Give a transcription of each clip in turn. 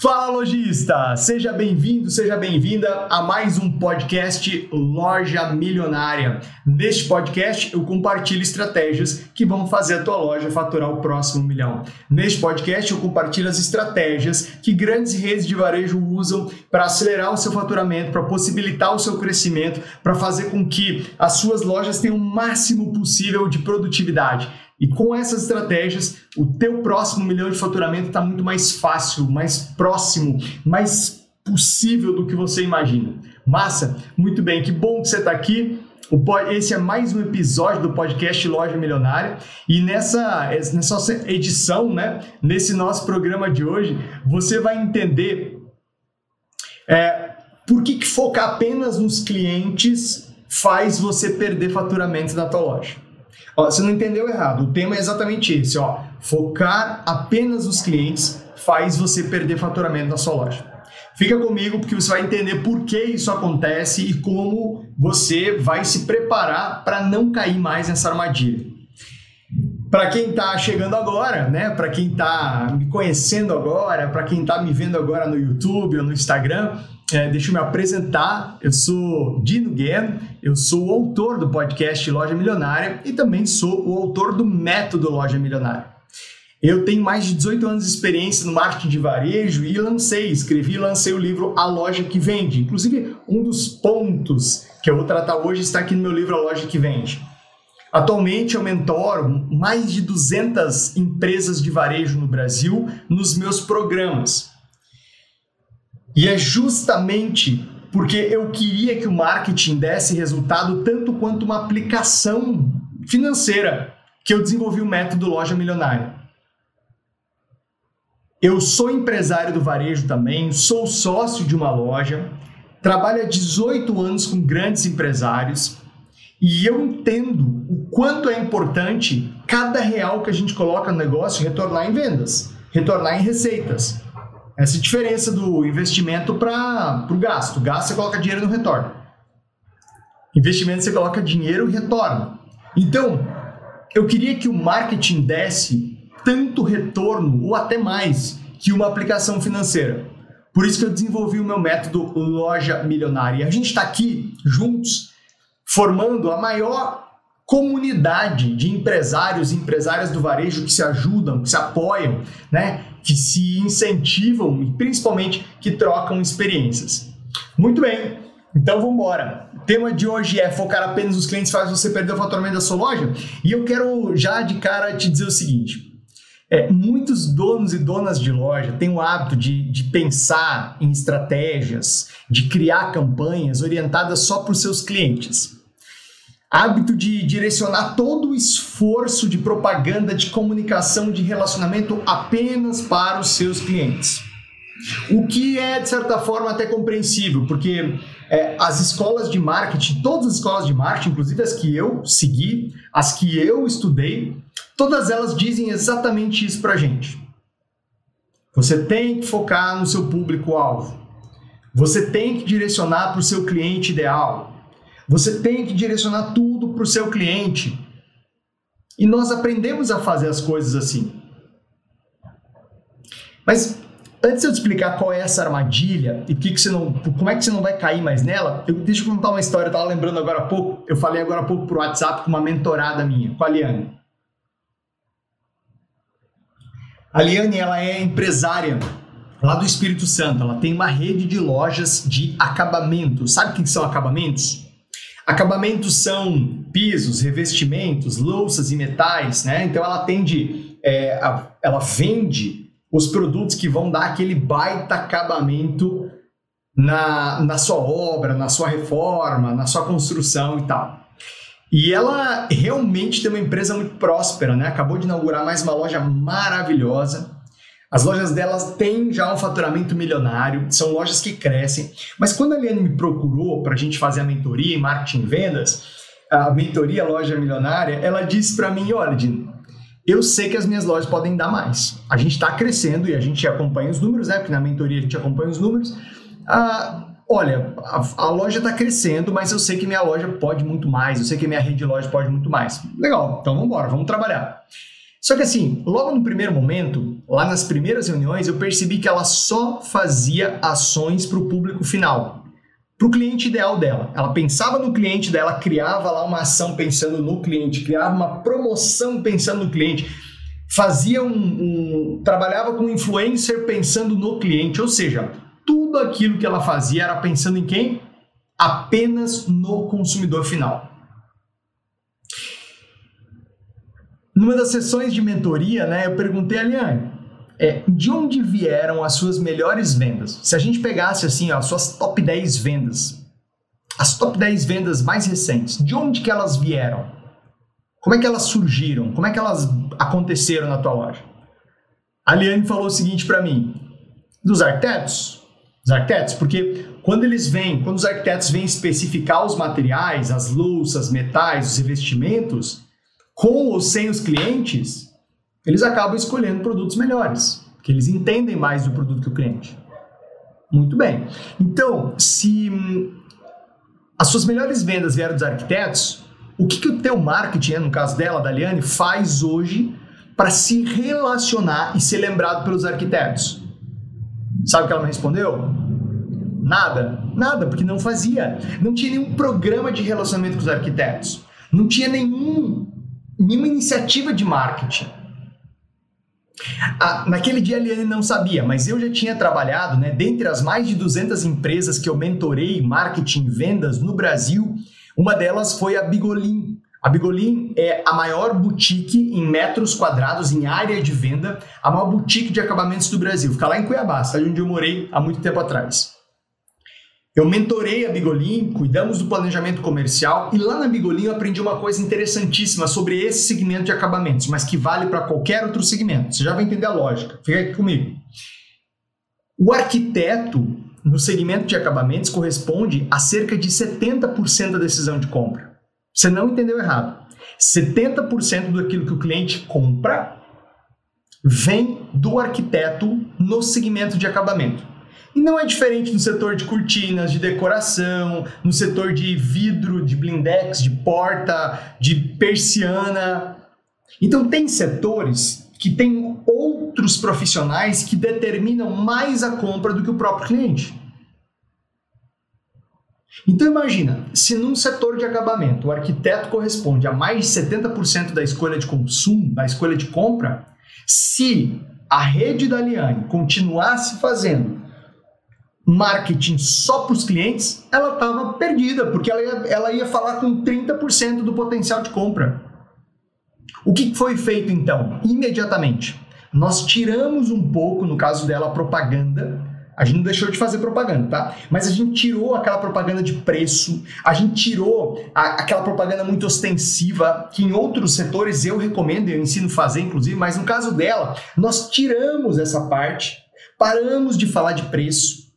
Fala lojista, seja bem-vindo, seja bem-vinda a mais um podcast Loja Milionária. Neste podcast eu compartilho estratégias que vão fazer a tua loja faturar o próximo milhão. Neste podcast eu compartilho as estratégias que grandes redes de varejo usam para acelerar o seu faturamento, para possibilitar o seu crescimento, para fazer com que as suas lojas tenham o máximo possível de produtividade. E com essas estratégias, o teu próximo milhão de faturamento está muito mais fácil, mais próximo, mais possível do que você imagina. Massa? Muito bem, que bom que você está aqui. Esse é mais um episódio do podcast Loja Milionária e nessa, nessa edição, né, nesse nosso programa de hoje, você vai entender é, por que, que focar apenas nos clientes faz você perder faturamento da tua loja. Você não entendeu errado. O tema é exatamente esse, ó. Focar apenas nos clientes faz você perder faturamento na sua loja. Fica comigo porque você vai entender por que isso acontece e como você vai se preparar para não cair mais nessa armadilha. Para quem está chegando agora, né? Para quem está me conhecendo agora, para quem está me vendo agora no YouTube ou no Instagram, é, deixa eu me apresentar. Eu sou Dino Guerra, eu sou o autor do podcast Loja Milionária e também sou o autor do método Loja Milionária. Eu tenho mais de 18 anos de experiência no marketing de varejo e lancei, escrevi e lancei o livro A Loja que Vende. Inclusive, um dos pontos que eu vou tratar hoje está aqui no meu livro A Loja que Vende. Atualmente eu mentoro mais de 200 empresas de varejo no Brasil nos meus programas. E é justamente porque eu queria que o marketing desse resultado tanto quanto uma aplicação financeira que eu desenvolvi o método Loja Milionária. Eu sou empresário do varejo também, sou sócio de uma loja, trabalho há 18 anos com grandes empresários e eu entendo o quanto é importante cada real que a gente coloca no negócio retornar em vendas, retornar em receitas. Essa diferença do investimento para o gasto. Gasto você coloca dinheiro no retorno. Investimento você coloca dinheiro e retorno. Então, eu queria que o marketing desse tanto retorno ou até mais que uma aplicação financeira. Por isso que eu desenvolvi o meu método Loja Milionária. A gente está aqui juntos formando a maior comunidade de empresários e empresárias do varejo que se ajudam, que se apoiam, né? que se incentivam e principalmente que trocam experiências. Muito bem, então vamos embora. O tema de hoje é focar apenas nos clientes faz você perder o faturamento da sua loja. E eu quero já de cara te dizer o seguinte: é, muitos donos e donas de loja têm o hábito de, de pensar em estratégias, de criar campanhas orientadas só para os seus clientes hábito de direcionar todo o esforço de propaganda, de comunicação, de relacionamento apenas para os seus clientes. O que é, de certa forma, até compreensível, porque é, as escolas de marketing, todas as escolas de marketing, inclusive as que eu segui, as que eu estudei, todas elas dizem exatamente isso para gente. Você tem que focar no seu público-alvo. Você tem que direcionar para o seu cliente ideal. Você tem que direcionar tudo para o seu cliente. E nós aprendemos a fazer as coisas assim. Mas antes de eu te explicar qual é essa armadilha e que que você não, como é que você não vai cair mais nela, eu, deixa eu contar uma história. Eu estava lembrando agora há pouco, eu falei agora há pouco por WhatsApp com uma mentorada minha, com a Liane. A Liane ela é empresária lá do Espírito Santo. Ela tem uma rede de lojas de acabamento. Sabe o que são acabamentos? Acabamentos são pisos, revestimentos, louças e metais, né? Então ela atende, é, a, ela vende os produtos que vão dar aquele baita acabamento na, na sua obra, na sua reforma, na sua construção e tal. E ela realmente tem uma empresa muito próspera, né? Acabou de inaugurar mais uma loja maravilhosa. As lojas delas têm já um faturamento milionário, são lojas que crescem. Mas quando a Liane me procurou para a gente fazer a mentoria em marketing e vendas, a mentoria Loja Milionária, ela disse para mim: olha, Dino, eu sei que as minhas lojas podem dar mais. A gente está crescendo e a gente acompanha os números, né? Porque na mentoria a gente acompanha os números. Ah, olha, a, a loja está crescendo, mas eu sei que minha loja pode muito mais, eu sei que minha rede de loja pode muito mais. Legal, então vamos embora, vamos trabalhar. Só que assim, logo no primeiro momento, lá nas primeiras reuniões, eu percebi que ela só fazia ações para o público final, para o cliente ideal dela. Ela pensava no cliente dela, criava lá uma ação pensando no cliente, criava uma promoção pensando no cliente, fazia um, um trabalhava com influencer pensando no cliente, ou seja, tudo aquilo que ela fazia era pensando em quem? Apenas no consumidor final. Numa das sessões de mentoria, né, eu perguntei a Liane, é, de onde vieram as suas melhores vendas? Se a gente pegasse assim, ó, as suas top 10 vendas, as top 10 vendas mais recentes, de onde que elas vieram? Como é que elas surgiram? Como é que elas aconteceram na tua loja? A Liane falou o seguinte para mim: dos arquitetos, os arquitetos, porque quando eles vêm, quando os arquitetos vêm especificar os materiais, as louças, metais, os revestimentos, com ou sem os clientes, eles acabam escolhendo produtos melhores, porque eles entendem mais do produto que o cliente. Muito bem. Então, se hum, as suas melhores vendas vieram dos arquitetos, o que, que o teu marketing, no caso dela, da Liane, faz hoje para se relacionar e ser lembrado pelos arquitetos? Sabe o que ela me respondeu? Nada. Nada, porque não fazia. Não tinha nenhum programa de relacionamento com os arquitetos. Não tinha nenhum nenhuma iniciativa de marketing. Ah, naquele dia a Liane não sabia, mas eu já tinha trabalhado, né, dentre as mais de 200 empresas que eu mentorei marketing vendas no Brasil, uma delas foi a Bigolin. A Bigolin é a maior boutique em metros quadrados, em área de venda, a maior boutique de acabamentos do Brasil. Fica lá em Cuiabá, onde eu morei há muito tempo atrás. Eu mentorei a Bigolin, cuidamos do planejamento comercial e lá na Bigolin eu aprendi uma coisa interessantíssima sobre esse segmento de acabamentos, mas que vale para qualquer outro segmento. Você já vai entender a lógica. Fica aqui comigo. O arquiteto no segmento de acabamentos corresponde a cerca de 70% da decisão de compra. Você não entendeu errado. 70% daquilo que o cliente compra vem do arquiteto no segmento de acabamento. E não é diferente no setor de cortinas, de decoração, no setor de vidro, de blindex, de porta, de persiana. Então tem setores que tem outros profissionais que determinam mais a compra do que o próprio cliente. Então imagina, se num setor de acabamento o arquiteto corresponde a mais de 70% da escolha de consumo, da escolha de compra, se a rede da Liane continuasse fazendo marketing só para os clientes, ela estava perdida, porque ela ia, ela ia falar com 30% do potencial de compra. O que foi feito então? Imediatamente, nós tiramos um pouco, no caso dela, a propaganda. A gente não deixou de fazer propaganda, tá? Mas a gente tirou aquela propaganda de preço, a gente tirou a, aquela propaganda muito ostensiva, que em outros setores eu recomendo, eu ensino a fazer, inclusive, mas no caso dela, nós tiramos essa parte, paramos de falar de preço,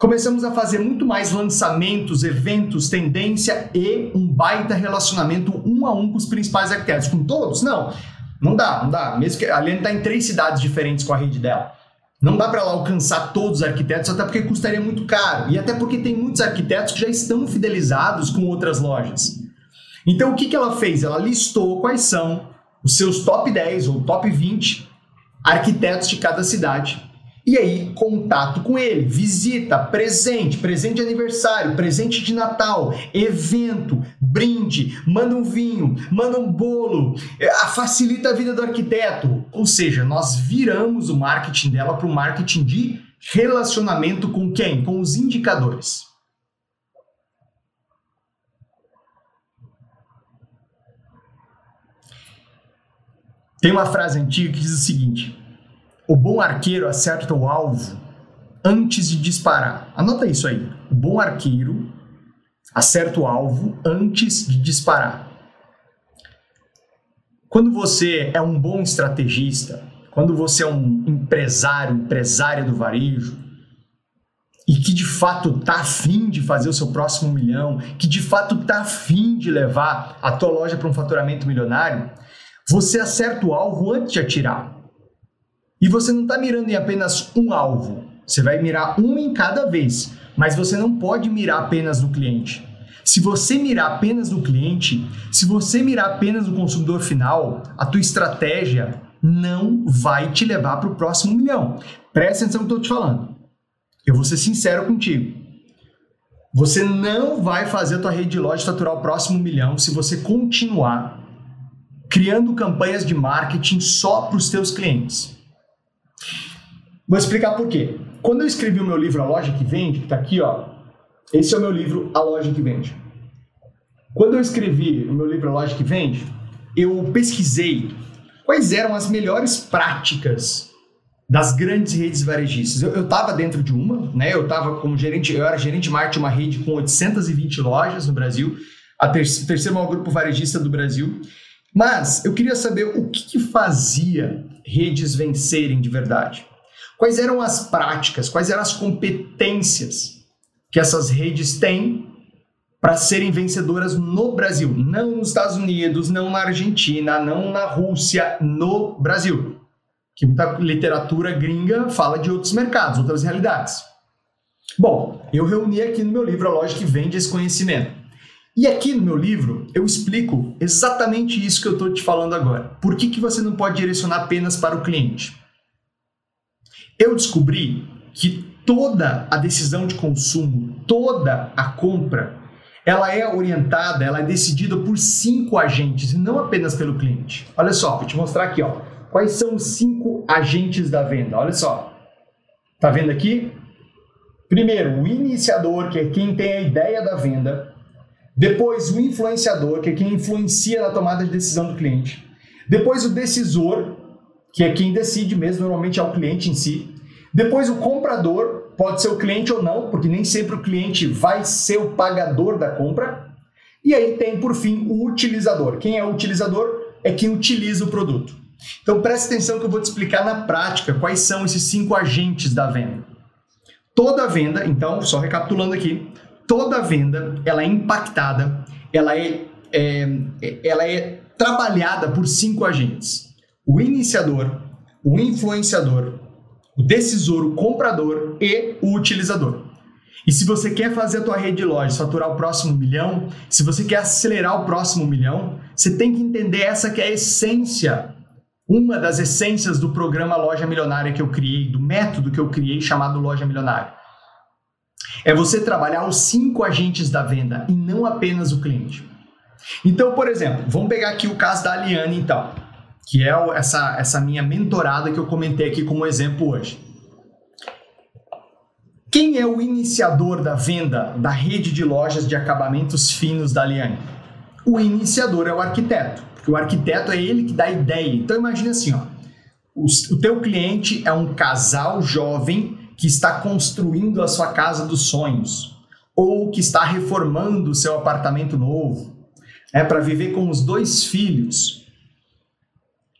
Começamos a fazer muito mais lançamentos, eventos, tendência e um baita relacionamento um a um com os principais arquitetos. Com todos? Não. Não dá, não dá. Mesmo que a Lene está em três cidades diferentes com a rede dela. Não dá para ela alcançar todos os arquitetos, até porque custaria muito caro. E até porque tem muitos arquitetos que já estão fidelizados com outras lojas. Então o que, que ela fez? Ela listou quais são os seus top 10 ou top 20 arquitetos de cada cidade e aí, contato com ele, visita, presente, presente de aniversário, presente de Natal, evento, brinde, manda um vinho, manda um bolo, é, facilita a vida do arquiteto. Ou seja, nós viramos o marketing dela para o marketing de relacionamento com quem? Com os indicadores. Tem uma frase antiga que diz o seguinte: o bom arqueiro acerta o alvo antes de disparar. Anota isso aí. O bom arqueiro acerta o alvo antes de disparar. Quando você é um bom estrategista, quando você é um empresário, empresária do varejo, e que de fato está afim de fazer o seu próximo milhão, que de fato está afim de levar a tua loja para um faturamento milionário, você acerta o alvo antes de atirar. E você não está mirando em apenas um alvo, você vai mirar um em cada vez, mas você não pode mirar apenas no cliente. Se você mirar apenas no cliente, se você mirar apenas no consumidor final, a tua estratégia não vai te levar para o próximo milhão. Presta atenção no que eu estou te falando. Eu vou ser sincero contigo. Você não vai fazer a tua rede de loja faturar o próximo milhão se você continuar criando campanhas de marketing só para os teus clientes. Vou explicar por quê. Quando eu escrevi o meu livro A Loja que Vende, que está aqui, ó, esse é o meu livro A Loja que Vende. Quando eu escrevi o meu livro A Loja que Vende, eu pesquisei quais eram as melhores práticas das grandes redes varejistas. Eu estava dentro de uma, né? Eu estava como gerente, eu era gerente de marketing de uma rede com 820 lojas no Brasil, a ter terceiro maior grupo varejista do Brasil. Mas eu queria saber o que, que fazia redes vencerem de verdade. Quais eram as práticas, quais eram as competências que essas redes têm para serem vencedoras no Brasil, não nos Estados Unidos, não na Argentina, não na Rússia, no Brasil que muita literatura gringa fala de outros mercados, outras realidades. Bom, eu reuni aqui no meu livro a loja que vende esse conhecimento. E aqui no meu livro eu explico exatamente isso que eu estou te falando agora. Por que, que você não pode direcionar apenas para o cliente? Eu descobri que toda a decisão de consumo, toda a compra, ela é orientada, ela é decidida por cinco agentes e não apenas pelo cliente. Olha só, vou te mostrar aqui, ó. Quais são os cinco agentes da venda? Olha só. Tá vendo aqui? Primeiro, o iniciador, que é quem tem a ideia da venda. Depois, o influenciador, que é quem influencia na tomada de decisão do cliente. Depois, o decisor, que é quem decide mesmo, normalmente é o cliente em si. Depois, o comprador, pode ser o cliente ou não, porque nem sempre o cliente vai ser o pagador da compra. E aí tem, por fim, o utilizador. Quem é o utilizador? É quem utiliza o produto. Então preste atenção que eu vou te explicar na prática quais são esses cinco agentes da venda. Toda venda, então, só recapitulando aqui, toda venda ela é impactada, ela é, é, ela é trabalhada por cinco agentes: o iniciador, o influenciador, o decisor, o comprador e o utilizador. E se você quer fazer a tua rede de lojas faturar o próximo milhão, se você quer acelerar o próximo milhão, você tem que entender essa que é a essência uma das essências do programa Loja Milionária que eu criei, do método que eu criei chamado Loja Milionária. É você trabalhar os cinco agentes da venda e não apenas o cliente. Então, por exemplo, vamos pegar aqui o caso da Aliane, então, que é essa, essa minha mentorada que eu comentei aqui como exemplo hoje. Quem é o iniciador da venda da rede de lojas de acabamentos finos da Aliane? O iniciador é o arquiteto. Porque o arquiteto é ele que dá a ideia. Então imagine assim, ó, o, o teu cliente é um casal jovem que está construindo a sua casa dos sonhos ou que está reformando o seu apartamento novo, é para viver com os dois filhos.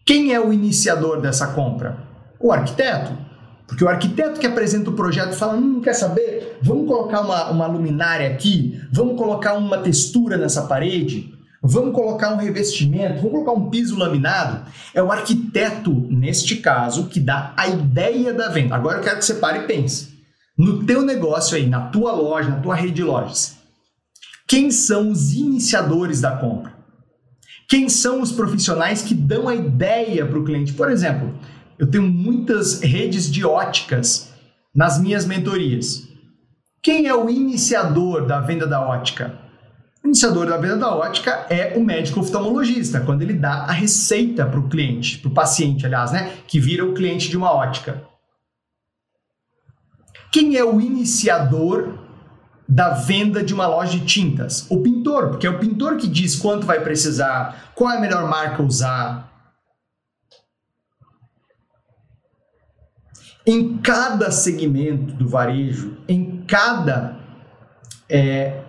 Quem é o iniciador dessa compra? O arquiteto. Porque o arquiteto que apresenta o projeto fala: hum, quer saber? Vamos colocar uma, uma luminária aqui, vamos colocar uma textura nessa parede, Vamos colocar um revestimento, vamos colocar um piso laminado. É o arquiteto, neste caso, que dá a ideia da venda. Agora eu quero que você pare e pense. No teu negócio aí, na tua loja, na tua rede de lojas, quem são os iniciadores da compra? Quem são os profissionais que dão a ideia para o cliente? Por exemplo, eu tenho muitas redes de óticas nas minhas mentorias. Quem é o iniciador da venda da ótica? O iniciador da venda da ótica é o médico oftalmologista, quando ele dá a receita para o cliente, para o paciente, aliás, né, que vira o cliente de uma ótica. Quem é o iniciador da venda de uma loja de tintas? O pintor, porque é o pintor que diz quanto vai precisar, qual é a melhor marca usar. Em cada segmento do varejo, em cada é,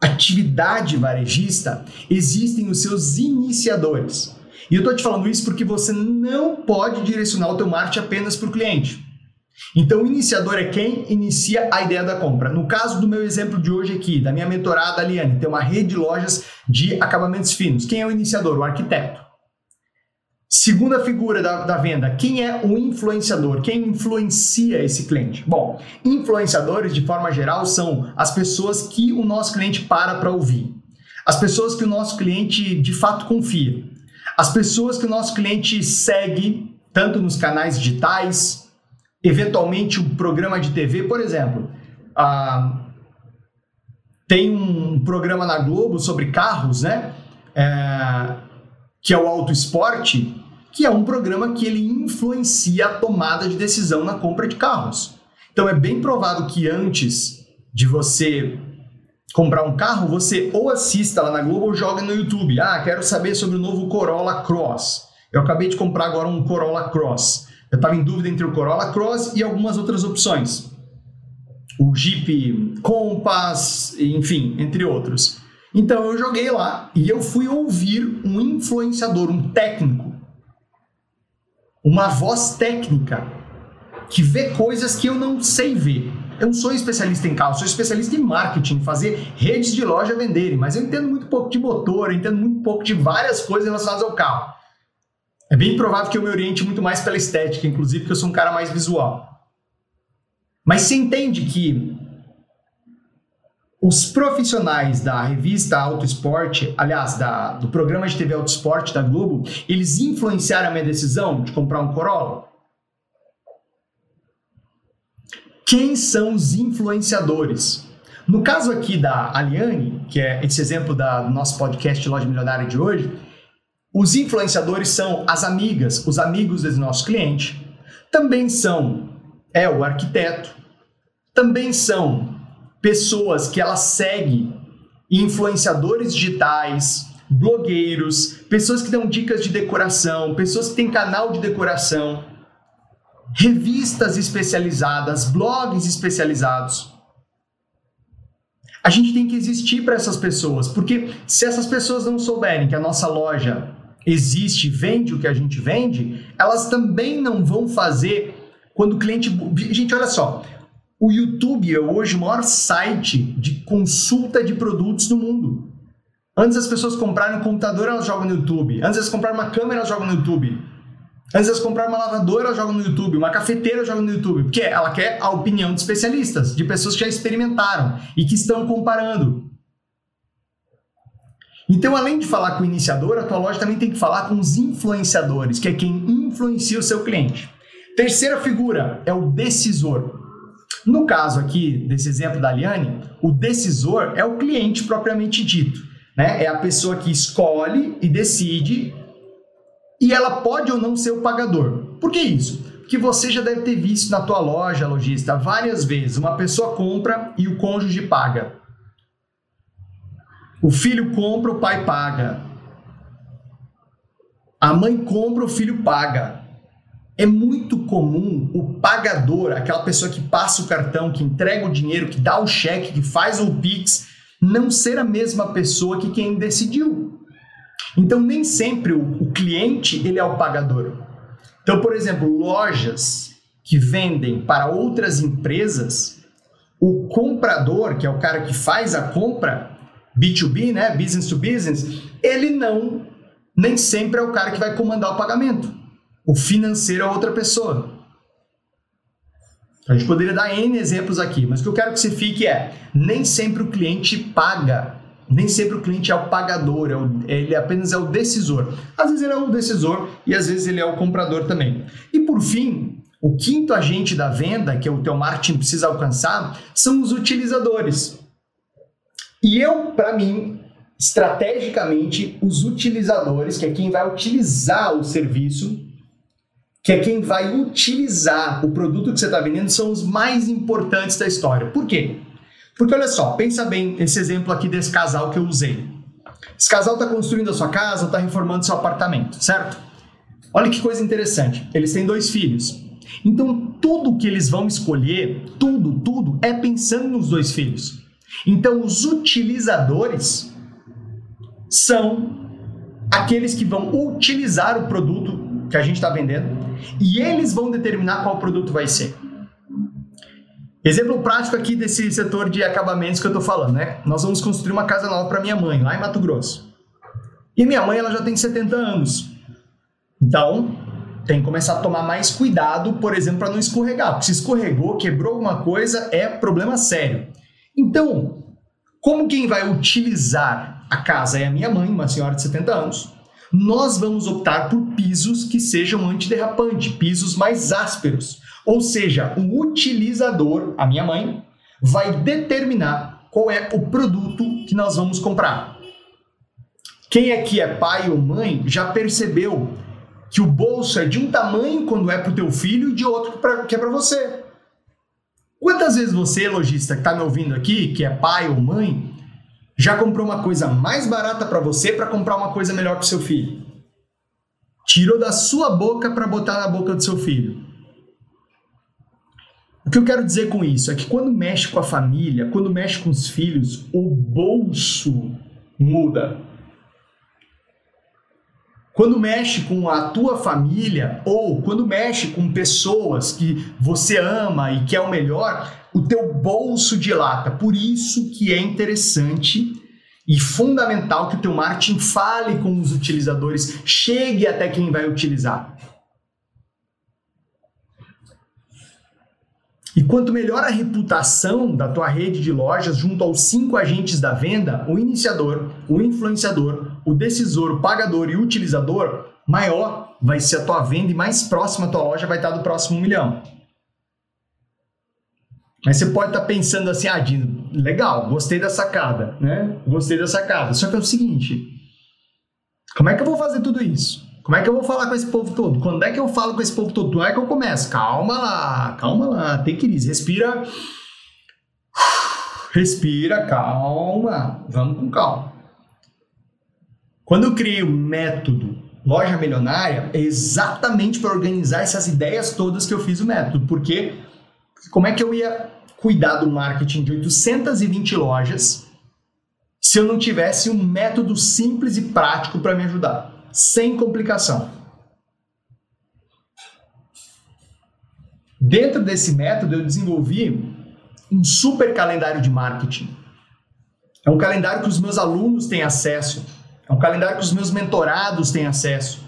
atividade varejista, existem os seus iniciadores. E eu estou te falando isso porque você não pode direcionar o teu marketing apenas para o cliente. Então, o iniciador é quem inicia a ideia da compra. No caso do meu exemplo de hoje aqui, da minha mentorada Aliane, tem uma rede de lojas de acabamentos finos. Quem é o iniciador? O arquiteto. Segunda figura da, da, venda, quem é o influenciador? Quem influencia esse cliente? Bom, influenciadores, de forma geral, são as pessoas que o nosso cliente para para ouvir, as pessoas que o nosso cliente de fato confia, as pessoas que o nosso cliente segue, tanto nos canais digitais, eventualmente um programa de TV, por exemplo. Tem um programa na Globo sobre carros, né? É, que é o Auto Esporte, que é um programa que ele influencia a tomada de decisão na compra de carros. Então é bem provável que antes de você comprar um carro, você ou assista lá na Globo ou joga no YouTube. Ah, quero saber sobre o novo Corolla Cross. Eu acabei de comprar agora um Corolla Cross. Eu estava em dúvida entre o Corolla Cross e algumas outras opções. O Jeep Compass, enfim, entre outros. Então eu joguei lá e eu fui ouvir um influenciador, um técnico, uma voz técnica que vê coisas que eu não sei ver. Eu não sou especialista em carro, sou especialista em marketing, fazer redes de loja venderem, mas eu entendo muito pouco de motor, eu entendo muito pouco de várias coisas relacionadas ao carro. É bem provável que eu me oriente muito mais pela estética, inclusive, porque eu sou um cara mais visual. Mas você entende que os profissionais da revista Auto Esporte, aliás, da, do programa de TV Auto Esporte da Globo, eles influenciaram a minha decisão de comprar um Corolla? Quem são os influenciadores? No caso aqui da Aliane, que é esse exemplo da, do nosso podcast Loja Milionária de hoje, os influenciadores são as amigas, os amigos desse nosso cliente. Também são é o arquiteto. Também são pessoas que ela segue, influenciadores digitais, blogueiros, pessoas que dão dicas de decoração, pessoas que têm canal de decoração revistas especializadas, blogs especializados. A gente tem que existir para essas pessoas, porque se essas pessoas não souberem que a nossa loja existe, vende o que a gente vende, elas também não vão fazer quando o cliente. Gente, olha só. O YouTube é hoje o maior site de consulta de produtos do mundo. Antes as pessoas comprarem um computador, elas jogam no YouTube. Antes elas comprarem uma câmera, elas jogam no YouTube. Antes de comprar uma lavadora, ela joga no YouTube, uma cafeteira joga no YouTube, porque ela quer a opinião de especialistas, de pessoas que já experimentaram e que estão comparando. Então, além de falar com o iniciador, a tua loja também tem que falar com os influenciadores, que é quem influencia o seu cliente. Terceira figura é o decisor. No caso aqui desse exemplo da Liane, o decisor é o cliente propriamente dito. Né? É a pessoa que escolhe e decide e ela pode ou não ser o pagador. Por que isso? Porque você já deve ter visto na tua loja, lojista, várias vezes. Uma pessoa compra e o cônjuge paga. O filho compra, o pai paga. A mãe compra, o filho paga. É muito comum o pagador, aquela pessoa que passa o cartão, que entrega o dinheiro, que dá o cheque, que faz o Pix, não ser a mesma pessoa que quem decidiu. Então nem sempre o, o cliente ele é o pagador. Então, por exemplo, lojas que vendem para outras empresas, o comprador, que é o cara que faz a compra, B2B, né, business to business, ele não nem sempre é o cara que vai comandar o pagamento. O financeiro é outra pessoa. A gente poderia dar N exemplos aqui, mas o que eu quero que você fique é: nem sempre o cliente paga nem sempre o cliente é o pagador, é o, ele apenas é o decisor. Às vezes ele é o decisor e às vezes ele é o comprador também. E por fim, o quinto agente da venda que o teu marketing precisa alcançar são os utilizadores. E eu, para mim, estrategicamente, os utilizadores, que é quem vai utilizar o serviço, que é quem vai utilizar o produto que você está vendendo, são os mais importantes da história. Por quê? Porque olha só, pensa bem esse exemplo aqui desse casal que eu usei. Esse casal está construindo a sua casa, está reformando seu apartamento, certo? Olha que coisa interessante. Eles têm dois filhos. Então, tudo que eles vão escolher, tudo, tudo, é pensando nos dois filhos. Então, os utilizadores são aqueles que vão utilizar o produto que a gente está vendendo e eles vão determinar qual produto vai ser. Exemplo prático aqui desse setor de acabamentos que eu estou falando, né? Nós vamos construir uma casa nova para minha mãe, lá em Mato Grosso. E minha mãe, ela já tem 70 anos. Então, tem que começar a tomar mais cuidado, por exemplo, para não escorregar. Porque se escorregou, quebrou alguma coisa, é problema sério. Então, como quem vai utilizar a casa é a minha mãe, uma senhora de 70 anos, nós vamos optar por pisos que sejam antiderrapante, pisos mais ásperos. Ou seja, o utilizador, a minha mãe, vai determinar qual é o produto que nós vamos comprar. Quem aqui é pai ou mãe já percebeu que o bolso é de um tamanho quando é para o teu filho e de outro que é para você. Quantas vezes você, lojista, que está me ouvindo aqui, que é pai ou mãe, já comprou uma coisa mais barata para você para comprar uma coisa melhor para seu filho? Tirou da sua boca para botar na boca do seu filho. O que eu quero dizer com isso é que quando mexe com a família, quando mexe com os filhos, o bolso muda. Quando mexe com a tua família ou quando mexe com pessoas que você ama e quer o melhor, o teu bolso dilata. Por isso que é interessante e fundamental que o teu marketing fale com os utilizadores, chegue até quem vai utilizar. E quanto melhor a reputação da tua rede de lojas junto aos cinco agentes da venda, o iniciador, o influenciador, o decisor, o pagador e o utilizador, maior vai ser a tua venda e mais próxima a tua loja vai estar do próximo milhão. Mas você pode estar pensando assim, ah, Dino, legal, gostei da sacada, né? Gostei da sacada. Só que é o seguinte, como é que eu vou fazer tudo isso? Como é que eu vou falar com esse povo todo? Quando é que eu falo com esse povo todo? Como é que eu começo? Calma lá, calma lá. Tem crise. Respira. Respira, calma. Vamos com calma. Quando eu criei o método Loja Milionária, é exatamente para organizar essas ideias todas que eu fiz o método. Porque como é que eu ia cuidar do marketing de 820 lojas se eu não tivesse um método simples e prático para me ajudar? Sem complicação. Dentro desse método, eu desenvolvi um super calendário de marketing. É um calendário que os meus alunos têm acesso, é um calendário que os meus mentorados têm acesso.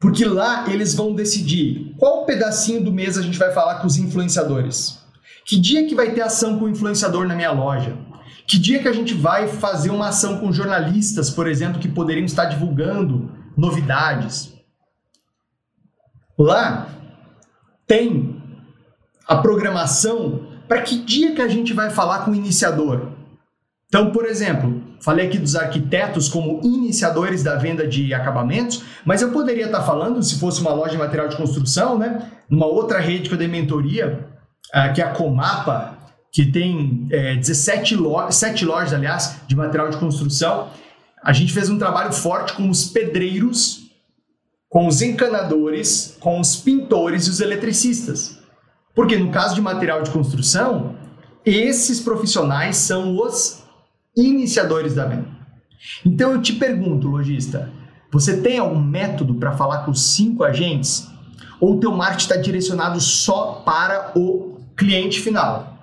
Porque lá eles vão decidir qual pedacinho do mês a gente vai falar com os influenciadores. Que dia que vai ter ação com o influenciador na minha loja? Que dia que a gente vai fazer uma ação com jornalistas, por exemplo, que poderiam estar divulgando novidades? Lá tem a programação para que dia que a gente vai falar com o iniciador. Então, por exemplo, falei aqui dos arquitetos como iniciadores da venda de acabamentos, mas eu poderia estar falando, se fosse uma loja de material de construção, né, numa outra rede que eu dei mentoria, uh, que é a Comapa, que tem é, 17 lojas, 7 lojas, aliás, de material de construção. A gente fez um trabalho forte com os pedreiros, com os encanadores, com os pintores e os eletricistas. Porque no caso de material de construção, esses profissionais são os iniciadores da venda. Então eu te pergunto, lojista, você tem algum método para falar com os cinco agentes? Ou o teu marketing está direcionado só para o cliente final?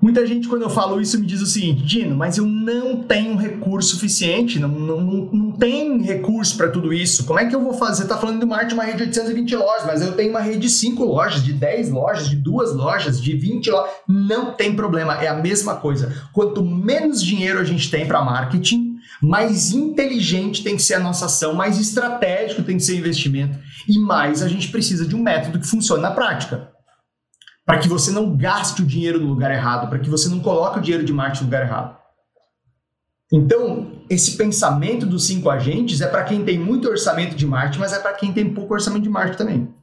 Muita gente, quando eu falo isso, me diz o seguinte: Dino, mas eu não tenho recurso suficiente, não, não, não tem recurso para tudo isso. Como é que eu vou fazer? Você está falando de marketing de uma rede de 820 lojas, mas eu tenho uma rede de 5 lojas, de 10 lojas, de 2 lojas, de 20 lojas. Não tem problema, é a mesma coisa. Quanto menos dinheiro a gente tem para marketing, mais inteligente tem que ser a nossa ação, mais estratégico tem que ser o investimento e mais a gente precisa de um método que funcione na prática para que você não gaste o dinheiro no lugar errado, para que você não coloque o dinheiro de marketing no lugar errado. Então, esse pensamento dos cinco agentes é para quem tem muito orçamento de marketing, mas é para quem tem pouco orçamento de marketing também.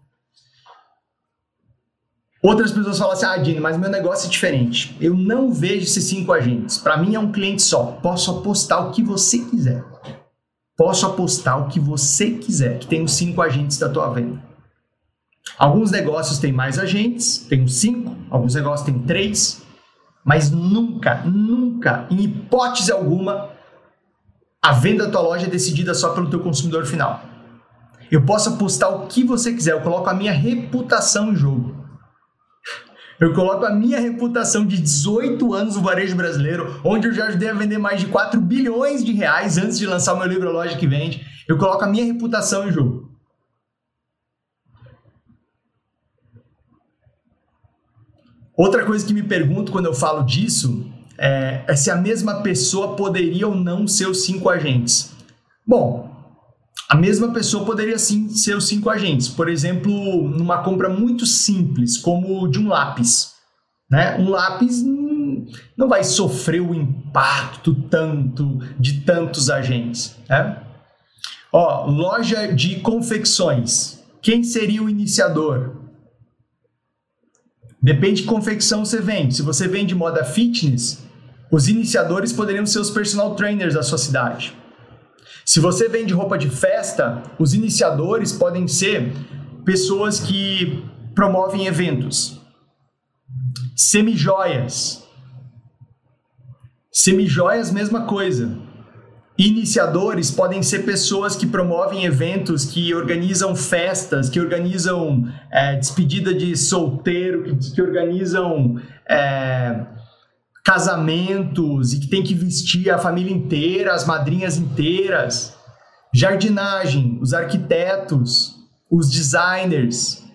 Outras pessoas falam assim: ah, Dino, mas meu negócio é diferente. Eu não vejo esses cinco agentes. Para mim é um cliente só. Posso apostar o que você quiser. Posso apostar o que você quiser, que tem os cinco agentes da tua venda. Alguns negócios têm mais agentes, tem cinco, alguns negócios têm três, mas nunca, nunca, em hipótese alguma, a venda da tua loja é decidida só pelo teu consumidor final. Eu posso apostar o que você quiser, eu coloco a minha reputação em jogo. Eu coloco a minha reputação de 18 anos no varejo brasileiro, onde eu já ajudei a vender mais de 4 bilhões de reais antes de lançar o meu livro Loja que Vende. Eu coloco a minha reputação em jogo. Outra coisa que me pergunto quando eu falo disso é, se a mesma pessoa poderia ou não ser os cinco agentes. Bom, a mesma pessoa poderia sim ser os cinco agentes. Por exemplo, numa compra muito simples, como de um lápis. Né? Um lápis não vai sofrer o impacto tanto de tantos agentes. Né? Ó, loja de confecções. Quem seria o iniciador? Depende de confecção você vende. Se você vende moda fitness, os iniciadores poderiam ser os personal trainers da sua cidade. Se você vende roupa de festa, os iniciadores podem ser pessoas que promovem eventos. Semijoias. Semijoias, mesma coisa. Iniciadores podem ser pessoas que promovem eventos, que organizam festas, que organizam é, despedida de solteiro, que, que organizam é, casamentos e que tem que vestir a família inteira, as madrinhas inteiras. Jardinagem, os arquitetos, os designers.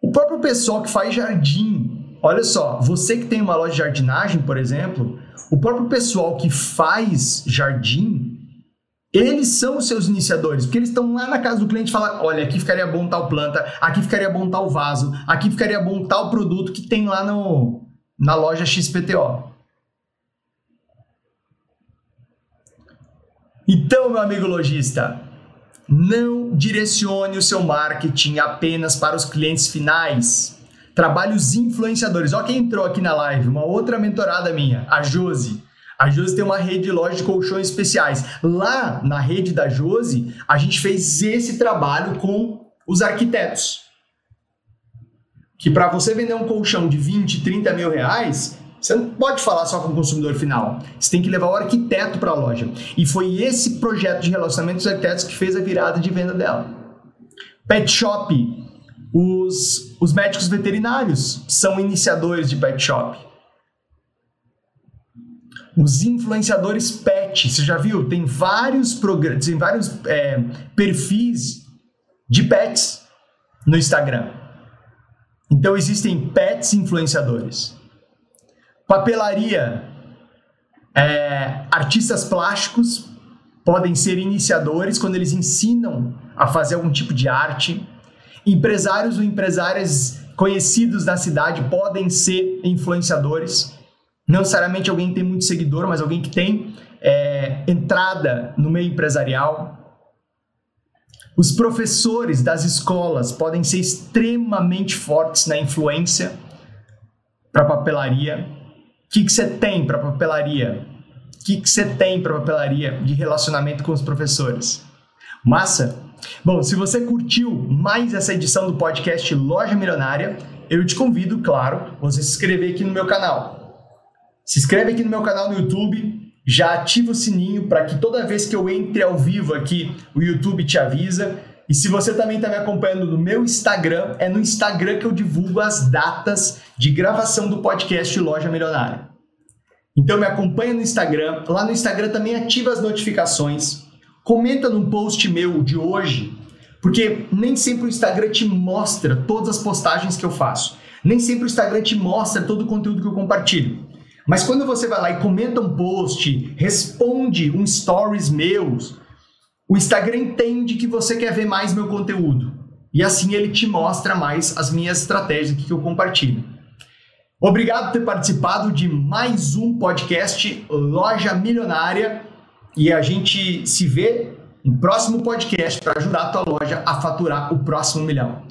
O próprio pessoal que faz jardim Olha só, você que tem uma loja de jardinagem, por exemplo, o próprio pessoal que faz jardim, eles são os seus iniciadores, porque eles estão lá na casa do cliente e falam: olha, aqui ficaria bom tal planta, aqui ficaria bom tal vaso, aqui ficaria bom tal produto que tem lá no, na loja XPTO. Então, meu amigo lojista, não direcione o seu marketing apenas para os clientes finais Trabalhos influenciadores. Ó quem entrou aqui na live, uma outra mentorada minha, a Josi. A Josi tem uma rede de lojas de colchões especiais. Lá na rede da Josi, a gente fez esse trabalho com os arquitetos. Que para você vender um colchão de 20, 30 mil reais, você não pode falar só com o consumidor final. Você tem que levar o arquiteto para a loja. E foi esse projeto de relacionamento dos arquitetos que fez a virada de venda dela. Pet Shop, os, os médicos veterinários são iniciadores de pet shop. Os influenciadores pet, você já viu? Tem vários programas, tem vários é, perfis de pets no Instagram. Então existem pets influenciadores. Papelaria, é, artistas plásticos podem ser iniciadores quando eles ensinam a fazer algum tipo de arte Empresários ou empresárias conhecidos da cidade podem ser influenciadores. Não necessariamente alguém que tem muito seguidor, mas alguém que tem é, entrada no meio empresarial. Os professores das escolas podem ser extremamente fortes na influência para papelaria. O que você tem para papelaria? O que você tem para papelaria de relacionamento com os professores? Massa? Bom, se você curtiu mais essa edição do podcast Loja Milionária, eu te convido, claro, você se inscrever aqui no meu canal. Se inscreve aqui no meu canal no YouTube, já ativa o sininho para que toda vez que eu entre ao vivo aqui, o YouTube te avisa. E se você também está me acompanhando no meu Instagram, é no Instagram que eu divulgo as datas de gravação do podcast Loja Milionária. Então me acompanha no Instagram. Lá no Instagram também ativa as notificações Comenta num post meu de hoje, porque nem sempre o Instagram te mostra todas as postagens que eu faço. Nem sempre o Instagram te mostra todo o conteúdo que eu compartilho. Mas quando você vai lá e comenta um post, responde um stories meus, o Instagram entende que você quer ver mais meu conteúdo. E assim ele te mostra mais as minhas estratégias que eu compartilho. Obrigado por ter participado de mais um podcast Loja Milionária. E a gente se vê no próximo podcast para ajudar a tua loja a faturar o próximo milhão.